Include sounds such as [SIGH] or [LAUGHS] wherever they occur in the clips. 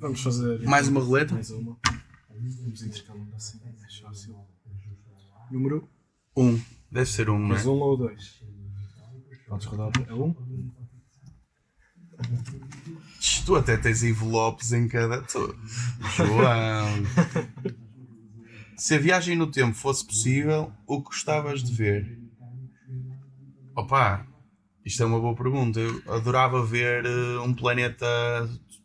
vamos fazer. Mais uma roleta? Mais uma. Vamos intercalando assim, é mais fácil. Número Um. Deve ser um, não mais é? um ou dois? Podes rodar a um? Tch, Tu até tens envelopes em cada. tu- João. [LAUGHS] Se a viagem no tempo fosse possível, o que gostavas de ver? Opa, isto é uma boa pergunta. Eu adorava ver eh, um planeta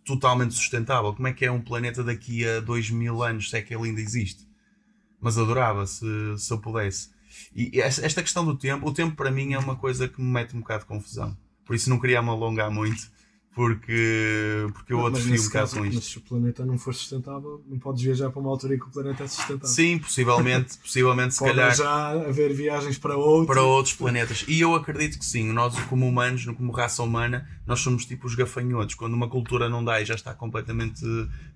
totalmente sustentável. Como é que é um planeta daqui a dois mil anos, se é que ele ainda existe? Mas adorava se, se eu pudesse. E esta questão do tempo, o tempo para mim é uma coisa que me mete um bocado de confusão. Por isso não queria me alongar muito, porque, porque eu atrofio um bocado com mas se o planeta não for sustentável, não podes viajar para uma altura em que o planeta é sustentável. Sim, possivelmente, [LAUGHS] possivelmente se Pode calhar já haver viagens para outro. para outros planetas. E eu acredito que sim, nós como humanos, como raça humana, nós somos tipo os gafanhotos. Quando uma cultura não dá e já está completamente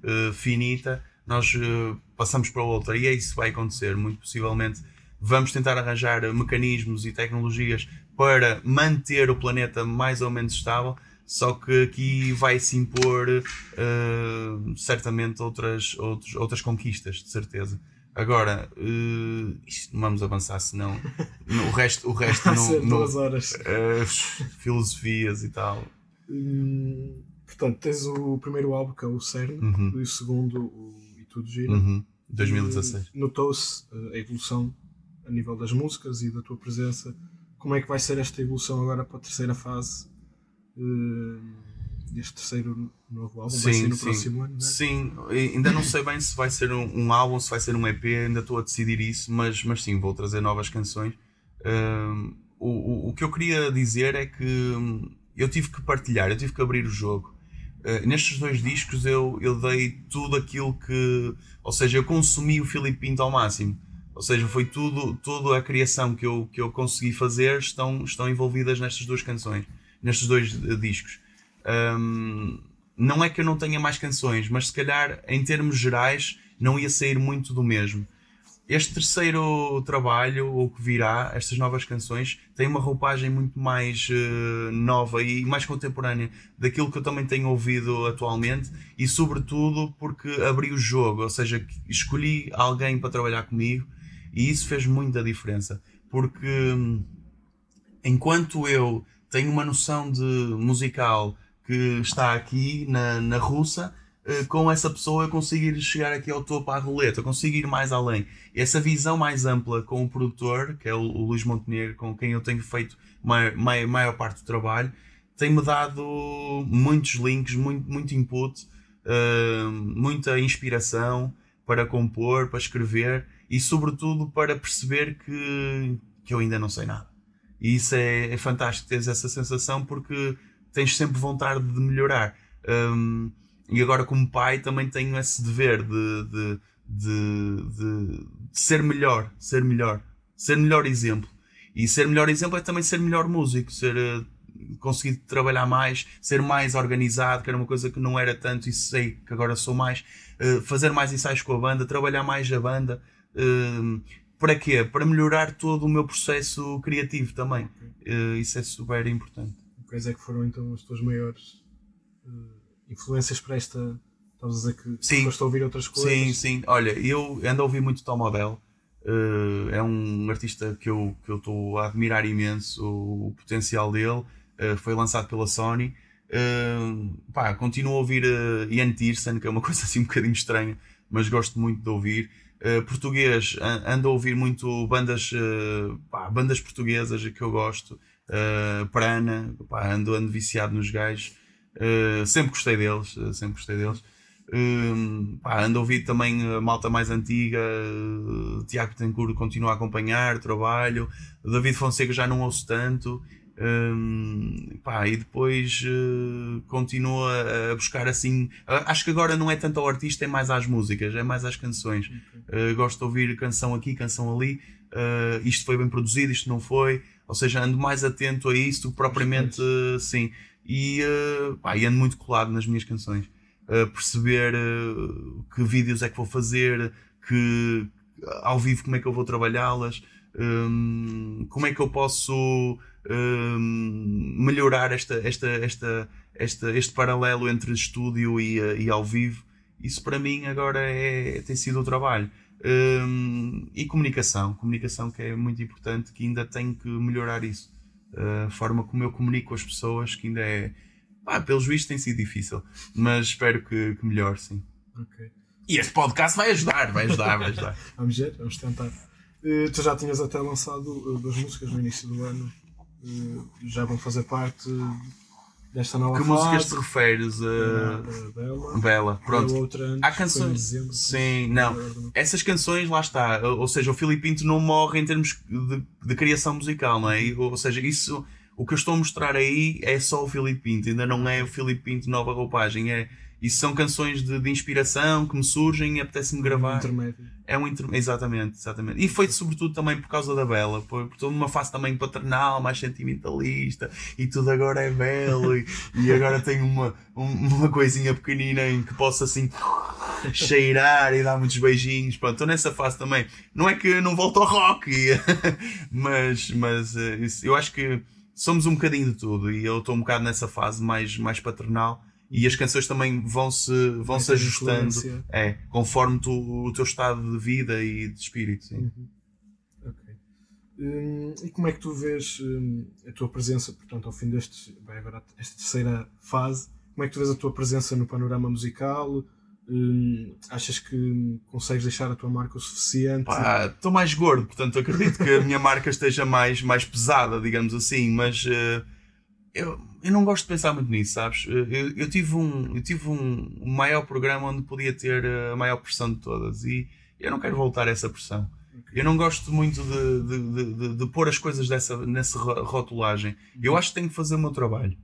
eh, finita, nós eh, passamos para outra. E é isso que vai acontecer, muito possivelmente. Vamos tentar arranjar mecanismos e tecnologias para manter o planeta mais ou menos estável, só que aqui vai se impor eh, certamente outras, outros, outras conquistas, de certeza. Agora, eh, isto não vamos avançar, senão no- [LAUGHS] o resto, o resto não- duas horas. eh, filosofias e tal. Hum, portanto, tens o primeiro álbum, que é o CERN, Uhum. e o segundo, o E Tudo Gira. Uhum. 2016. E Notou-se a evolução a nível das músicas e da tua presença. Como é que vai ser esta evolução agora para a terceira fase deste terceiro novo álbum? vai Sim, ser no sim. próximo ano, não é? Sim, ainda não sei bem se vai ser um, um álbum, se vai ser um EP, ainda estou a decidir isso, mas, mas sim, vou trazer novas canções. Hum, o, o, o que eu queria dizer é que hum, eu tive que partilhar, eu tive que abrir o jogo. Uh, nestes dois discos eu, eu dei tudo aquilo que. Ou seja, eu consumi o Filipe Pinto ao máximo. Ou seja, foi tudo, toda a criação que eu, que eu consegui fazer estão, estão envolvidas nestas duas canções, nestes dois eh, discos. Hum, não é que eu não tenha mais canções, mas se calhar em termos gerais não ia sair muito do mesmo. Este terceiro trabalho, o que virá, estas novas canções, tem uma roupagem muito mais eh, nova e mais contemporânea daquilo que eu também tenho ouvido atualmente e, sobretudo, porque abri o jogo, ou seja, escolhi alguém para trabalhar comigo e isso fez muita diferença. Porque hum, enquanto eu tenho uma noção de musical que está aqui na, na russa, eh, com essa pessoa eu consigo ir chegar aqui ao topo à roleta, eu consigo ir mais além. Essa visão mais ampla com o produtor, que é o, o Luís Montenegro, com quem eu tenho feito maior, maior, maior parte do trabalho, tem-me dado muitos links, muito, muito input, eh, muita inspiração para compor, para escrever e, sobretudo, para perceber que, que eu ainda não sei nada. E isso é, é fantástico, teres essa sensação porque tens sempre vontade de melhorar. Um, e agora, como pai, também tenho esse dever de, de, de, de, ser melhor, ser melhor, ser melhor exemplo. E ser melhor exemplo é também ser melhor músico, ser uh, conseguir trabalhar mais, ser mais organizado, que era uma coisa que não era tanto e sei que agora sou mais, uh, fazer mais ensaios com a banda, trabalhar mais a banda. Uh, para quê? Para melhorar todo o meu processo criativo também. Uh, isso é super importante. Quais é que foram então as tuas maiores uh, influências para esta. Estavas a dizer que Sim. foste a ouvir outras coisas? Sim, sim. Olha, eu ando a ouvir muito Tom Odell. Uh, é um artista que eu que eu estou a admirar imenso o, o potencial dele. Uh, foi lançado pela Sony. Uh, pá, continuo a ouvir uh, Ian Tiersen, que é uma [LAUGHS] coisa assim um bocadinho estranha, mas gosto muito de ouvir. Uh, português, an- ando a ouvir muito bandas, uh, pá, bandas portuguesas que eu gosto. Uh, Prana, pá, ando, ando viciado nos gajos. Sempre gostei deles, sempre gostei deles. Um, pá, ando a ouvir também a malta mais antiga, Tiago Tencourt continua a acompanhar trabalho, David Fonseca já não ouço tanto, um, pá, e depois uh, continua a buscar assim. Acho que agora não é tanto ao artista, é mais às músicas, é mais às canções. Uh, gosto de ouvir canção aqui, canção ali, uh, isto foi bem produzido, isto não foi, ou seja, ando mais atento a isso do que propriamente, sim, e, pá, e ando muito colado nas minhas canções. Perceber que vídeos é que vou fazer, que ao vivo como é que eu vou trabalhá-las, um, como é que eu posso um, melhorar esta, esta, esta, esta, este paralelo entre estúdio e, uh, e ao vivo. Isso para mim agora é, tem sido o trabalho. Um, e comunicação, comunicação que é muito importante, que ainda tenho que melhorar isso. Uh, a forma como eu comunico com as pessoas, que ainda é, pá, pelos vistos tem sido difícil, mas espero que, que melhore, sim. Ok. E este podcast vai ajudar, vai ajudar, vai ajudar. [LAUGHS] vamos ver, vamos tentar. Uh, tu já tinhas até lançado uh, duas músicas no início do ano, já vão fazer parte desta nova que fase. músicas te referes a. Bela. Bela, pronto. outra antes, Há canções. Sim, não. Essas canções, lá está. Ou seja, o Filipe Pinto não morre em termos de, de criação musical, não é? Ou seja, isso. O que eu estou a mostrar aí é só o Filipe Pinto, ainda não é o Filipe Pinto nova roupagem. É, isso são canções de, de inspiração que me surgem e apetece-me gravar. Um intermédio. É um intermédio. Exatamente, exatamente. E foi sobretudo também por causa da Bela, por, por toda uma fase também paternal, mais sentimentalista, e tudo agora é belo, e, e agora tenho uma, uma coisinha pequenina em que posso assim cheirar e dar muitos beijinhos. Pronto, estou nessa fase também. Não é que não volto ao rock, [LAUGHS] mas, mas eh, eu acho que somos um bocadinho de tudo, e eu estou um bocado nessa fase mais, mais paternal e as canções também vão se, vão -se ajustando é, conforme tu, o teu estado de vida e de espírito. Sim. Uhum. Okay. Hum, e como é que tu vês hum, a tua presença, portanto, ao fim deste, bem, agora esta terceira fase, como é que tu vês a tua presença no panorama musical? Hum, achas que consegues deixar a tua marca o suficiente? Estou mais gordo, portanto acredito que a minha marca esteja mais, mais pesada, digamos assim, mas uh, eu, eu não gosto de pensar muito nisso, sabes? Eu, eu tive, um, eu tive um, um, maior programa onde podia ter a maior pressão de todas e eu não quero voltar a essa pressão. Eu não gosto muito de, de, de, de pôr as coisas dessa, nessa rotulagem. Eu acho que tenho que fazer o meu trabalho.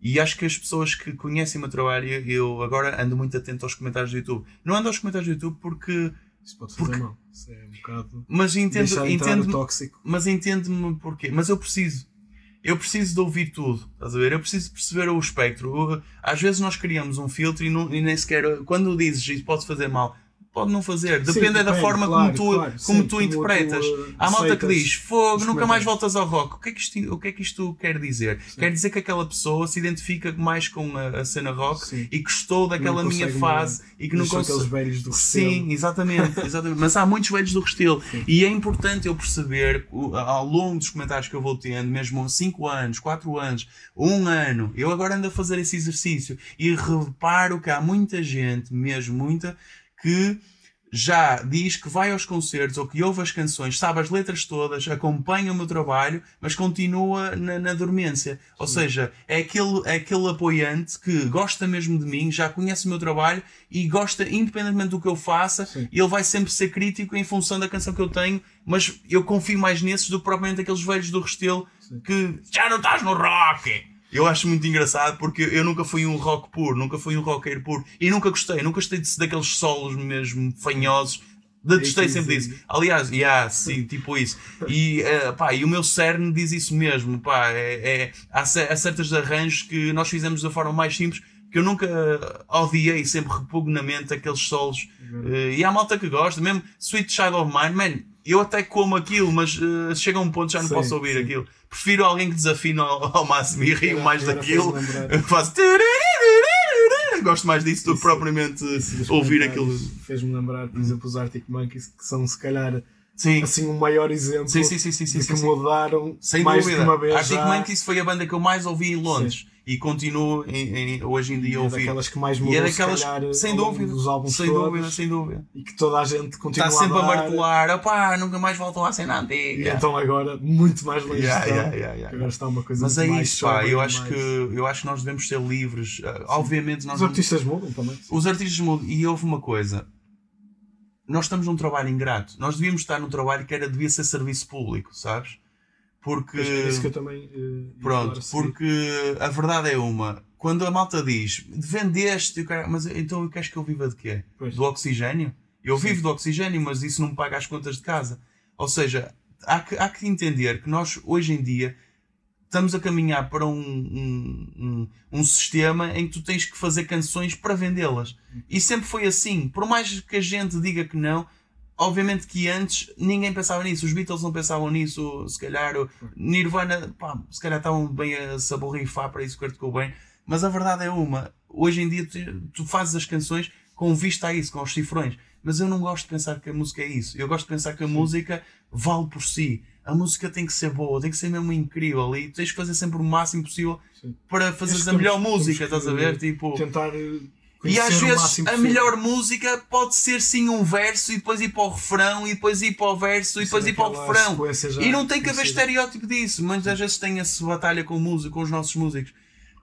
E acho que as pessoas que conhecem o meu trabalho, eu agora ando muito atento aos comentários do YouTube. Não ando aos comentários do YouTube porque. Isso pode fazer porque... mal. Isso é um bocado. Mas entendo, entendo, mas entende-me porquê. Mas eu preciso eu preciso de ouvir tudo, estás a ver? Eu preciso perceber o espectro. Às vezes nós criamos um filtro e, não, e nem sequer, quando dizes isso pode fazer mal, pode não fazer. Depende, sim, depende da forma claro, como tu, claro, como sim, tu interpretas. Tu Há malta que diz: Fogo, nunca mais voltas ao rock. O que é que isto, o que é que isto quer dizer? Sim. Quer dizer que aquela pessoa se identifica mais com a, a cena rock e gostou daquela minha fase e que não consegue. aqueles velhos do Restelo. Sim, exatamente, [LAUGHS] exatamente. Mas há muitos velhos do Restelo. E é importante eu perceber ao longo dos comentários que eu vou tendo, mesmo 5 anos, 4 anos, 1 ano, eu agora ando a fazer esse exercício e reparo que há muita gente, mesmo muita, que já diz que vai aos concertos ou que ouve as canções, sabe as letras todas, acompanha o meu trabalho, mas continua na, na dormência. Sim. Ou seja, é aquele, é aquele apoiante que gosta mesmo de mim, já conhece o meu trabalho e gosta, independentemente do que eu faça, Sim. ele vai sempre ser crítico em função da canção que eu tenho, mas eu confio mais nesses do que propriamente aqueles velhos do Restelo Sim. que já não estás no rock! Eu acho muito engraçado porque eu nunca fui um rock puro, nunca fui um rocker puro e nunca gostei, nunca gostei de, daqueles solos mesmo fanhosos. Detestei sempre disso. Aliás, yeah, sim, tipo isso. E, uh, pá, e o meu cerne diz isso mesmo. Pá, é, é, há, há certos arranjos que nós fizemos da forma mais simples que eu nunca odiei, sempre repugnamente aqueles solos. Uh, e há malta que gosta, mesmo Sweet Child of Mine, man, eu até como aquilo, mas uh, chega a um ponto já não sim, posso ouvir sim. aquilo. Prefiro alguém que desafina ao, ao máximo e rio mais daquilo. [LAUGHS] Faço. Gosto mais disso do que propriamente ouvir aquilo. Fez-me lembrar, por exemplo, os Arctic Monkeys, que são se calhar Sim. assim um maior exemplo sim, sim, sim, sim, de que sim, mudaram Sem mais de uma vez. Arctic Monkeys foi a banda que eu mais ouvi em Londres. Sim e continuo em, em, hoje em dia a é ouvir. É daquelas que mais mudou, e é daquelas, calhar, sem dúvida, dos álbuns sem todos, dúvida, sem dúvida. E que toda a gente continua Está sempre a, a martelar, opá, nunca mais voltam à cena antiga. E então agora, muito mais longe yeah, yeah, yeah, yeah, agora está uma coisa Mas é mais isso, pá, eu acho, mais... que, eu acho que nós devemos ser livres. Sim. Obviamente nós... Os artistas mudam também. Os artistas mudam. E houve uma coisa, nós estamos num trabalho ingrato. Nós devíamos estar num trabalho que era, devia ser serviço público, sabes? Porque. É isso que eu também. Uh, pronto, porque a verdade é uma quando a malta diz vendeste, mas então queres que eu viva de quê? Pois. Do oxigênio? Eu Sim. vivo do oxigênio, mas isso não me paga as contas de casa. Ou seja, há que, há que entender que nós, hoje em dia, estamos a caminhar para um, um, um, um, sistema em que tu tens que fazer canções para vendê-las. E sempre foi assim. Por mais que a gente diga que não, obviamente que antes ninguém pensava nisso. Os Beatles não pensavam nisso. Se calhar, Nirvana, pá, se calhar estavam bem a saborrifar para isso que bem mas a verdade é uma. Hoje em dia tu, tu fazes as canções com vista a isso, com os cifrões. Mas eu não gosto de pensar que a música é isso. Eu gosto de pensar que a Sim. música vale por si. A música tem que ser boa, tem que ser mesmo incrível e tens que fazer sempre o máximo possível Sim. para fazer a melhor música, estás a ver? Tipo, tentar eh, e às vezes a melhor música pode ser sim um verso e depois ir para o refrão e depois ir para o verso e depois ir para o refrão. E não tem que haver estereótipo disso. Mas às vezes tem essa batalha com, música, com os nossos músicos.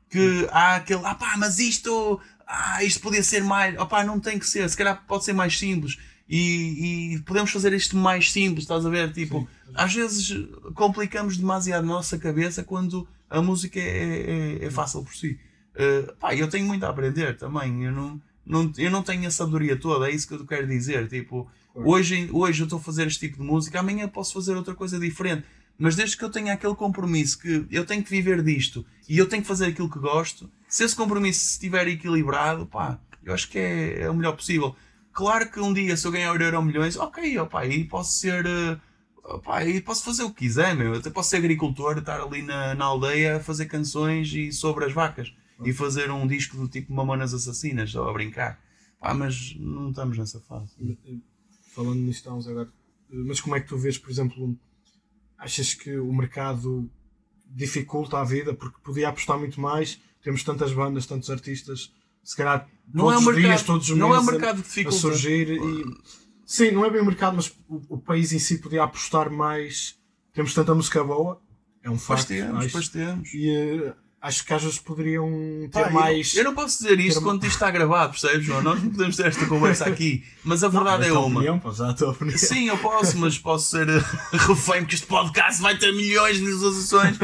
Que há aquele, ah pá, mas isto, ah, isto podia ser mais, ah pá, não tem que ser, se calhar pode ser mais simples. E, e podemos fazer isto mais simples, estás a ver? Tipo, sim. às vezes complicamos demasiado a nossa cabeça quando a música é, é, é fácil por si. Uh, pá, eu tenho muito a aprender também. Eu não, não, eu não tenho a sabedoria toda, é isso que eu quero dizer. Tipo, hoje, hoje eu estou a fazer este tipo de música, amanhã posso fazer outra coisa diferente. Mas desde que eu tenha aquele compromisso que eu tenho que viver disto e eu tenho que fazer aquilo que gosto, se esse compromisso estiver equilibrado, pá, eu acho que é, é o melhor possível. Claro que um dia, se eu ganhar o Euro Milhões, ok, opa, aí posso ser. Opa, aí posso fazer o que quiser, meu. Eu até posso ser agricultor, estar ali na, na aldeia a fazer canções e sobre as vacas e fazer um disco do tipo Mamonas Assassinas, só a brincar. Pá, mas não estamos nessa fase. Falando nisto, estamos agora. Mas como é que tu vês, por exemplo, achas que o mercado dificulta a vida porque podia apostar muito mais? Temos tantas bandas, tantos artistas, se calhar não todos é mercado, dias, todos os não meses é mercado que a surgir. E, sim, não é bem o mercado, mas o, o, país em si podia apostar mais. Temos tanta música boa, é um facto. Pois temos, pois temos. E, uh, acho que às vezes poderiam ter Pá, mais. Eu, eu, não posso dizer isto ter... quando isto está gravado, percebes, João? Nós não podemos ter esta conversa aqui, mas a verdade não, é uma. Opinião, a tua opinião. Sim, eu posso, mas posso ser eh, [LAUGHS] refém porque este podcast vai ter milhões de visualizações.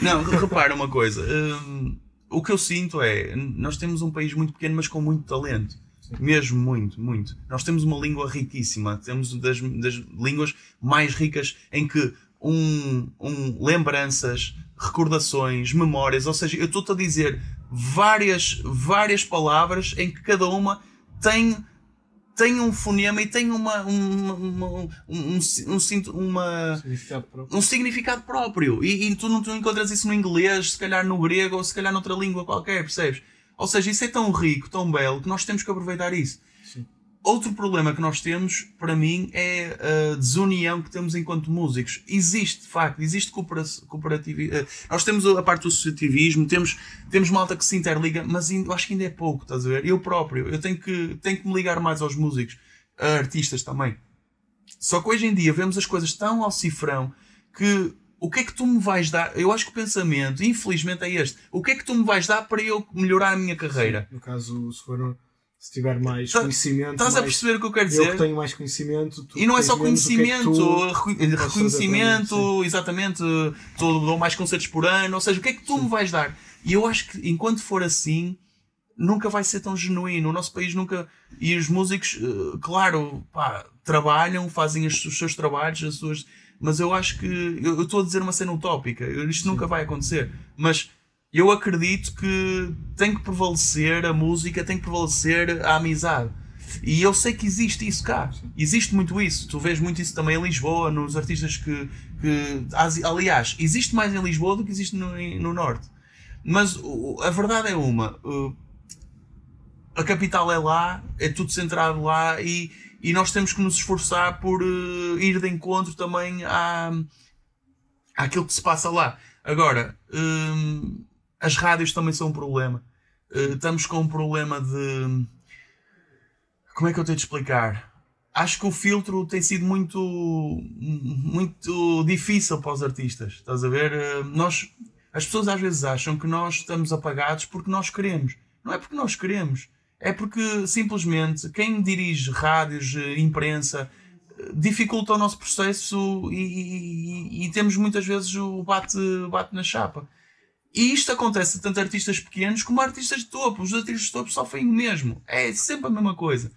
Não, repara uma coisa. Um, o que eu sinto é, nós temos um país muito pequeno, mas com muito talento. Mesmo muito, muito. Nós temos uma língua riquíssima, temos das, das línguas mais ricas em que um, um lembranças, recordações, memórias, ou seja, eu estou-te a dizer várias, várias palavras em que cada uma tem tem um fonema e tem uma, uma, uma um, um, um, uma, significado um significado próprio. E, e tu não tu encontras isso no inglês, se calhar no grego ou se calhar noutra língua qualquer, percebes? Ou seja, isso é tão rico, tão belo, que nós temos que aproveitar isso. Outro problema que nós temos, para mim, é a desunião que temos enquanto músicos. Existe, de facto, existe cooperativismo. Eh, nós temos a parte do associativismo, temos, temos malta que se interliga, mas eu acho que ainda é pouco, estás a ver? Eu próprio, eu tenho que, tenho que me ligar mais aos músicos, a artistas também. Só que hoje em dia vemos as coisas tão ao cifrão que o que é que tu me vais dar? Eu acho que o pensamento, infelizmente, é este. O que é que tu me vais dar para eu melhorar a minha carreira? Sim, no caso, se for se tiver mais tá, conhecimento. Estás mais, a perceber o que eu quero dizer? Eu que tenho mais conhecimento. e não é só conhecimento, é reconhecimento, exatamente. Tu dou mais concertos por ano, ou seja, o que é que tu Sim. me vais dar? E eu acho que enquanto for assim, nunca vai ser tão genuíno. O nosso país nunca. E os músicos, eh, claro, pá, trabalham, fazem os seus trabalhos, as suas. Mas eu acho que. Eu estou a dizer uma cena utópica. Isto Sim. nunca vai acontecer. Mas eu acredito que tem que prevalecer a música, tem que prevalecer a amizade. E eu sei que existe isso cá. Existe muito isso. Tu vês muito isso também em Lisboa, nos artistas que. que aliás, existe mais em Lisboa do que existe no, no Norte. Mas a verdade é uma. A capital é lá, é tudo centrado lá e, e nós temos que nos esforçar por uh, ir de encontro também à, àquilo que se passa lá. Agora, hum, as rádios também são um problema. Uh, estamos com um problema de. Como é que eu tenho de explicar? Acho que o filtro tem sido muito, muito difícil para os artistas. Estás a ver? Uh, nós, as pessoas às vezes acham que nós estamos apagados porque nós queremos. Não é porque nós queremos. É porque simplesmente quem dirige rádios, eh, imprensa, dificulta o nosso processo e, e, e temos muitas vezes o bate, bate na chapa. E isto acontece tanto a artistas pequenos como artistas de topo. Os artistas de topo sofrem o mesmo. É sempre a mesma coisa.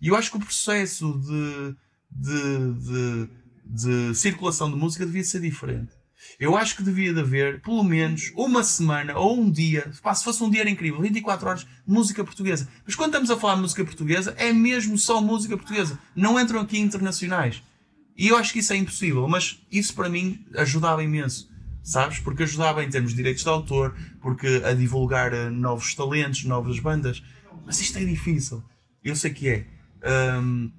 E eu acho que o processo de, de, de, de circulação de música devia ser diferente. Eu acho que devia de haver, pelo menos, uma semana ou um dia, se fosse um dia incrível, 24 horas, música portuguesa. Mas quando estamos a falar de música portuguesa, é mesmo só música portuguesa. Não entram aqui internacionais. E eu acho que isso é impossível, mas isso para mim ajudava imenso sabes? Porque ajudava em termos de direitos de autor, porque a divulgar eh, novos talentos, novas bandas. Mas isto é difícil. Eu sei que é. Um,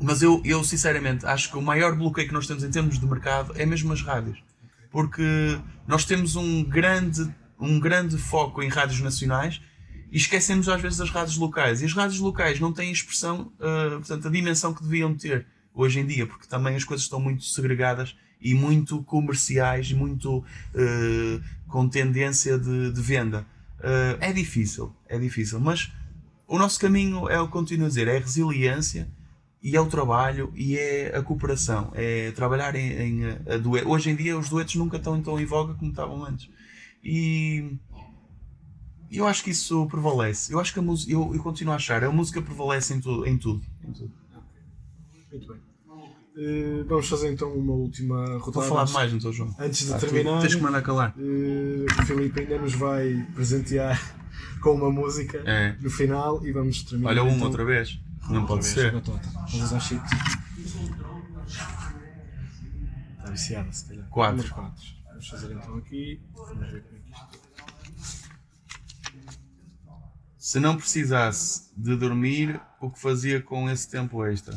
mas eu, eu, sinceramente, acho que o maior bloqueio que nós temos em termos de mercado é mesmo as rádios. Porque nós temos um grande, um grande foco em rádios nacionais e esquecemos às vezes as rádios locais. E as rádios locais não têm expressão, uh, portanto, a dimensão que deviam ter hoje em dia, porque também as coisas estão muito segregadas e muito comerciais, muito uh, com tendência de, de venda. Uh, é difícil, é difícil, mas o nosso caminho é o que continuo a dizer, é a resiliência e é o trabalho e é a cooperação, é trabalhar em, em a, duet. Hoje em dia os duetos nunca estão tão em voga como estavam antes. E eu acho que isso prevalece. Eu acho que a música, eu, eu continuo a achar, a música prevalece em, em tudo. Em tudo. Muito bem. Uh, vamos fazer então uma última rodada. Vou falar mais, então, João. Antes de ah, terminar, tens que mandar calar. Uh, o Filipe ainda nos vai presentear [LAUGHS] com uma música é. no final e vamos terminar. Olha, uma então, outra vez. Não pode ser. Vamos usar chips. Está viciada, se calhar. Quatro. quatro. Vamos fazer então aqui. Vamos ver como é que isto. Se não precisasse de dormir, o que fazia com esse tempo extra?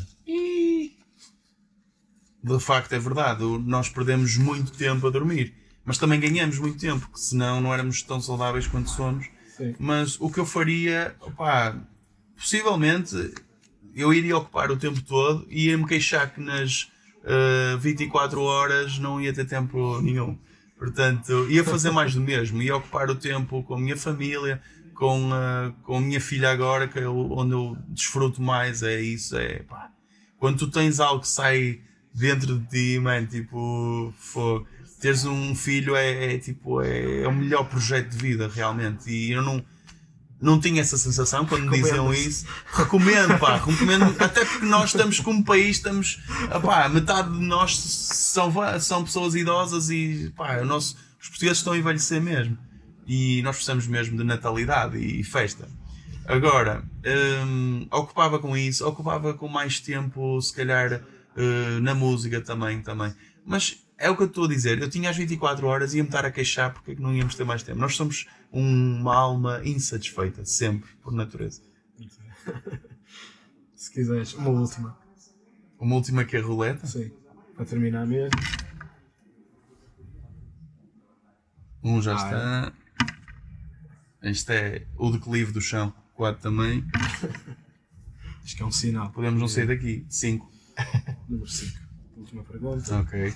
De facto, é verdade. Nós perdemos muito tempo a dormir. Mas também ganhamos muito tempo, porque senão não éramos tão saudáveis quanto somos. Sim. Mas o que eu faria, opá, possivelmente eu iria ocupar o tempo todo e ia me queixar que nas uh, eh, 24 horas não ia ter tempo nenhum. Portanto, ia fazer mais do mesmo, ia ocupar o tempo com a minha família, com, uh, com a minha filha agora, que eu, onde eu desfruto mais, é isso, é pá. Quando tu tens algo que sai dentro de ti, mano, tipo, fogo. Teres um filho é, é tipo, é, é o melhor projeto de vida, realmente. E eu não, não tinha essa sensação quando me diziam isso. Recomendo, pá, recomendo, até porque nós estamos como país, estamos, pá, metade de nós são, são pessoas idosas e, pá, o nosso, os portugueses estão a envelhecer mesmo. E nós precisamos mesmo de natalidade e festa. Agora, hum, ocupava com isso, ocupava com mais tempo, se calhar, uh, na música também, também. Mas é o que eu estou a dizer. Eu tinha as 24 horas e ia-me estar a queixar porque é que não íamos ter mais tempo. Nós somos uma alma insatisfeita, sempre, por natureza. [LAUGHS] Se quiseres, uma última. Uma última que é a roleta? Sim, para terminar mesmo. Um já ah, está. É. Este é o declive do chão. Quatro também. [LAUGHS] Acho que é um sinal. Podemos não sair daqui. Cinco. Número 5. Última pergunta. Ok.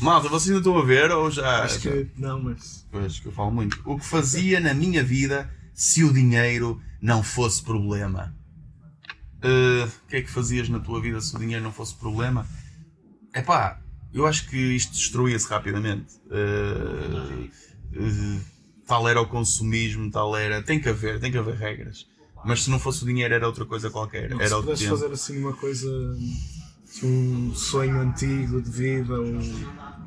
Malta, vocês ainda estão a ver ou já. Acho que não, mas. Pois, que eu falo muito. O que fazia na minha vida se o dinheiro não fosse problema? Uh, o que é que fazias na tua vida se o dinheiro não fosse problema? É pá, eu acho que isto destruía-se rapidamente. Uh, uh, tal era o consumismo, tal era. Tem que haver, tem que haver regras. Mas se não fosse o dinheiro era outra coisa qualquer. Não, era se pudesse fazer assim uma coisa. um sonho antigo de vida, ou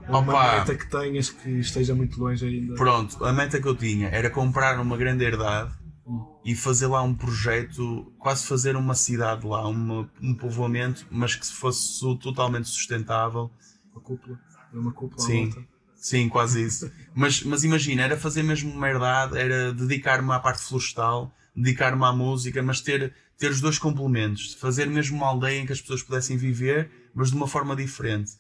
uma Opa. meta que tenhas que esteja muito longe ainda. Pronto, a meta que eu tinha era comprar uma grande herdade hum. e fazer lá um projeto, quase fazer uma cidade lá, uma, um povoamento, mas que fosse totalmente sustentável. Uma cúpula, uma cúpula Sim. Sim, quase isso. [LAUGHS] mas, mas imagina, era fazer mesmo uma herdade, era dedicar-me à parte florestal, dedicar-me à música, mas ter, ter os dois complementos. Fazer mesmo uma aldeia em que as pessoas pudessem viver, mas de uma forma diferente.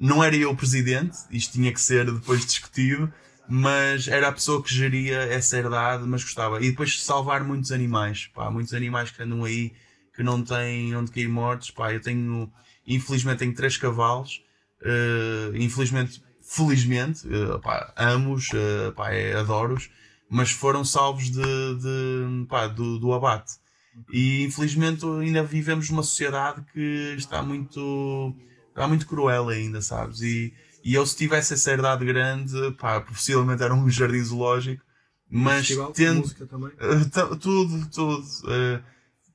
Não era eu o presidente, isto tinha que ser depois discutido, mas era a pessoa que geria essa herdade, mas gostava. E depois salvar muitos animais, pá, muitos animais que andam aí, que não têm onde cair mortos, pá, eu tenho, infelizmente tenho três cavalos, uh, infelizmente, felizmente, uh, pá, amo-os, uh, pá, é, adoro-os, mas foram salvos de, de pá, do, do abate. E infelizmente ainda vivemos numa sociedade que está muito, está muito cruel ainda, sabes? E, e eu se tivesse essa herdade grande, pá, possivelmente era um jardim zoológico, mas Festival, tendo música também. Uh, tudo, tudo. Uh,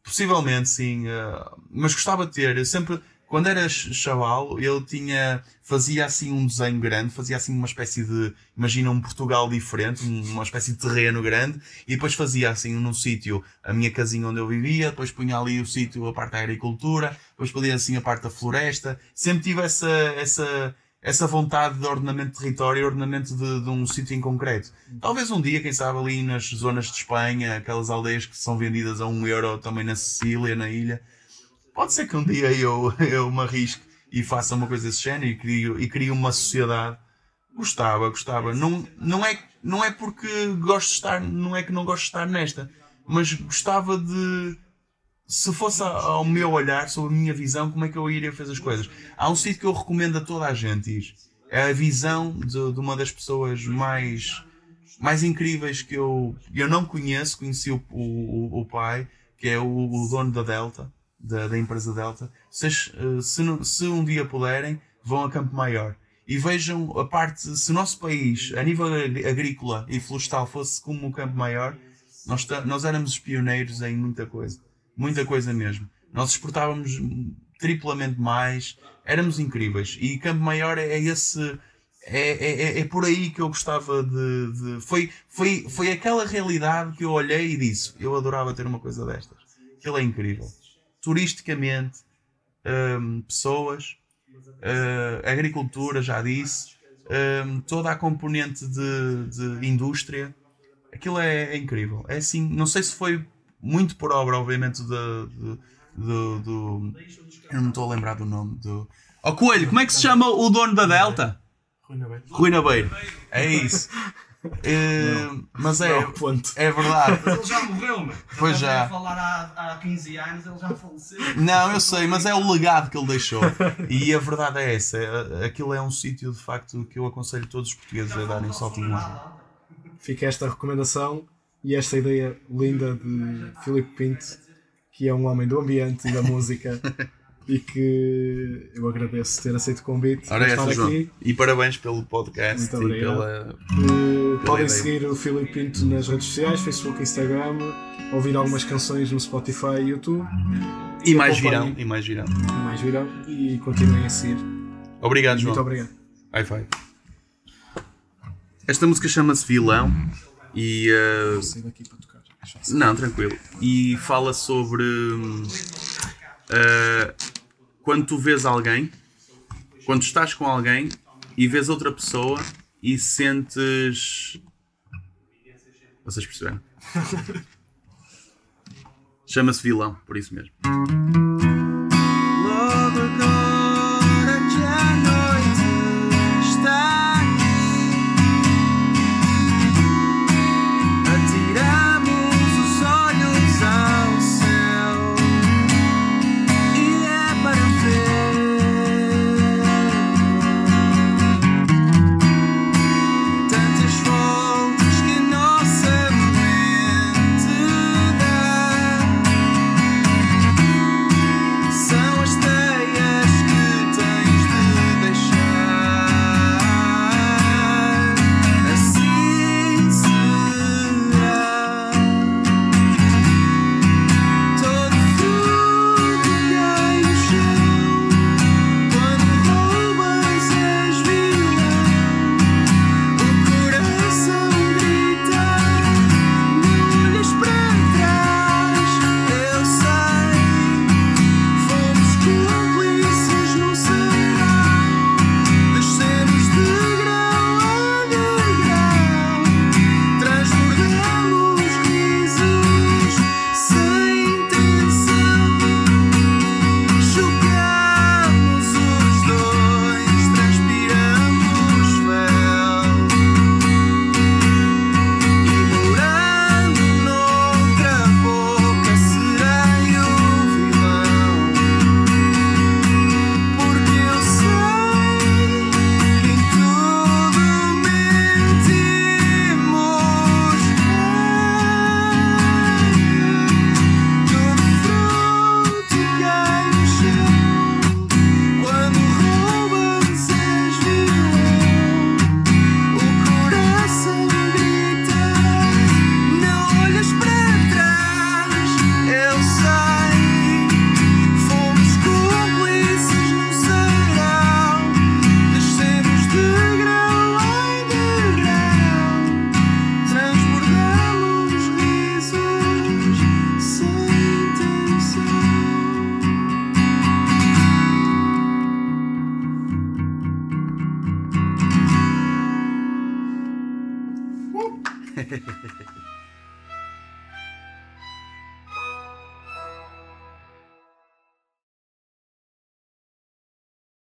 possivelmente sim, uh, mas gostava de ter. Eu sempre quando era chaval, ele tinha, fazia assim um desenho grande, fazia assim uma espécie de, imagina um Portugal diferente, uma espécie de terreno grande, e depois fazia assim num sítio a minha casinha onde eu vivia, depois punha ali o sítio, a parte da agricultura, depois fazia assim a parte da floresta, sempre tive essa, essa, essa vontade de ordenamento de território ordenamento de, de um sítio em concreto. Talvez um dia, quem sabe, ali nas zonas de Espanha, aquelas aldeias que são vendidas a um euro também na Sicília, na ilha. Pode ser que um dia eu, eu me arrisque e faça uma coisa desse género e crio, e crio uma sociedade. Gostava, gostava. Não, não, é, não é porque gosto de estar, não é que não gosto de estar nesta, mas gostava de se fosse ao meu olhar, sobre a minha visão, como é que eu iria fazer as coisas? Há um sítio que eu recomendo a toda a gente. É a visão de, de uma das pessoas mais, mais incríveis que eu, eu não conheço. Conheci o, o, o pai, que é o, o, dono da Delta, da, da empresa Delta. Se, eh, se, um dia puderem, vão a Campo Maior e vejam a parte, se o nosso país, a nível agrícola e florestal, fosse como o Campo Maior, nós, nós éramos os pioneiros em muita coisa. Muita coisa mesmo. Nós exportávamos triplamente mais, éramos incríveis. E Campo Maior é, é esse. É, é, é, é por aí que eu gostava de. de, foi, foi, foi aquela realidade que eu olhei e disse: eu adorava ter uma coisa destas. Aquilo é incrível. Turisticamente, hum, pessoas, uh, agricultura, já disse, hum, toda a componente de, de indústria. Aquilo é, é incrível. É assim, não sei se foi muito por obra, obviamente, do. do, do, do eu não estou a lembrar do nome. Do... Oh Coelho, como é que se chama o dono da Delta? Rui Nabeiro. É isso. Uh, mas é, Não, ponto. é verdade. Ele já morreu, meu. Pois já. a falar há, há 15 anos, ele já faleceu. Não, eu sei, mas é o legado que ele deixou. [LAUGHS] E a verdade é essa. é- Aquilo é um sítio de facto que eu aconselho todos os portugueses a darem um lá. Fica esta recomendação e esta ideia linda de Filipe Pinto, que é um homem do ambiente e da música [LAUGHS] e que eu agradeço ter aceito o convite Ora, essa, estar João. aqui. E parabéns pelo podcast Muito e obrigado. pela. Podem seguir o Filipe Pinto nas redes sociais, Facebook, Instagram, ouvir algumas canções no Spotify e YouTube. E mais virão. E mais virão. E mais virão e continuem a seguir. Obrigado, Muito João. obrigado. High five. Esta música chama-se Vilão e. uh. Não, tranquilo. E fala sobre. uh, quando tu vês alguém, quando estás com alguém e vês outra pessoa e sentes. Vocês perceberam? [LAUGHS] Chama-se vilão, por isso mesmo.